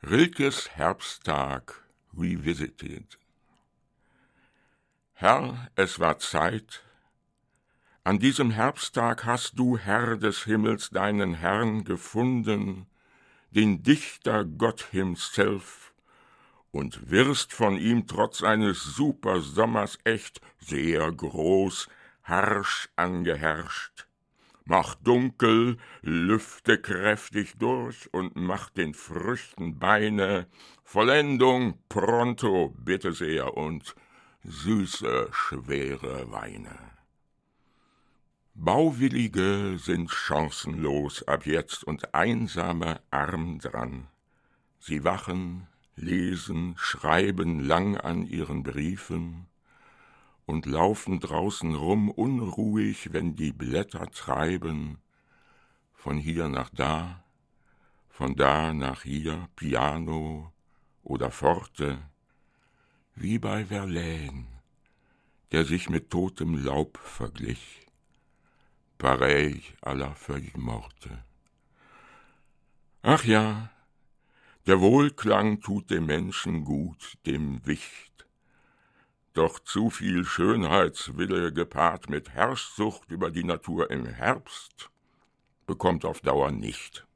Rilkes Herbsttag Revisited. Herr, es war Zeit, an diesem Herbsttag hast du, Herr des Himmels, deinen Herrn gefunden, den Dichter Gott himself, und wirst von ihm trotz eines Supersommers echt sehr groß, harsch angeherrscht Mach dunkel, lüfte kräftig durch und mach den Früchten Beine, Vollendung pronto, bitte sehr, und süße, schwere Weine. Bauwillige sind chancenlos ab jetzt und einsame arm dran. Sie wachen, lesen, schreiben lang an ihren Briefen, und laufen draußen rum unruhig, wenn die Blätter treiben, von hier nach da, von da nach hier, Piano oder Forte, wie bei Verlaine, der sich mit totem Laub verglich, pareil à la morte. Ach ja, der Wohlklang tut dem Menschen gut, dem Wicht, doch zu viel Schönheitswille gepaart mit Herrschsucht über die Natur im Herbst bekommt auf Dauer nicht.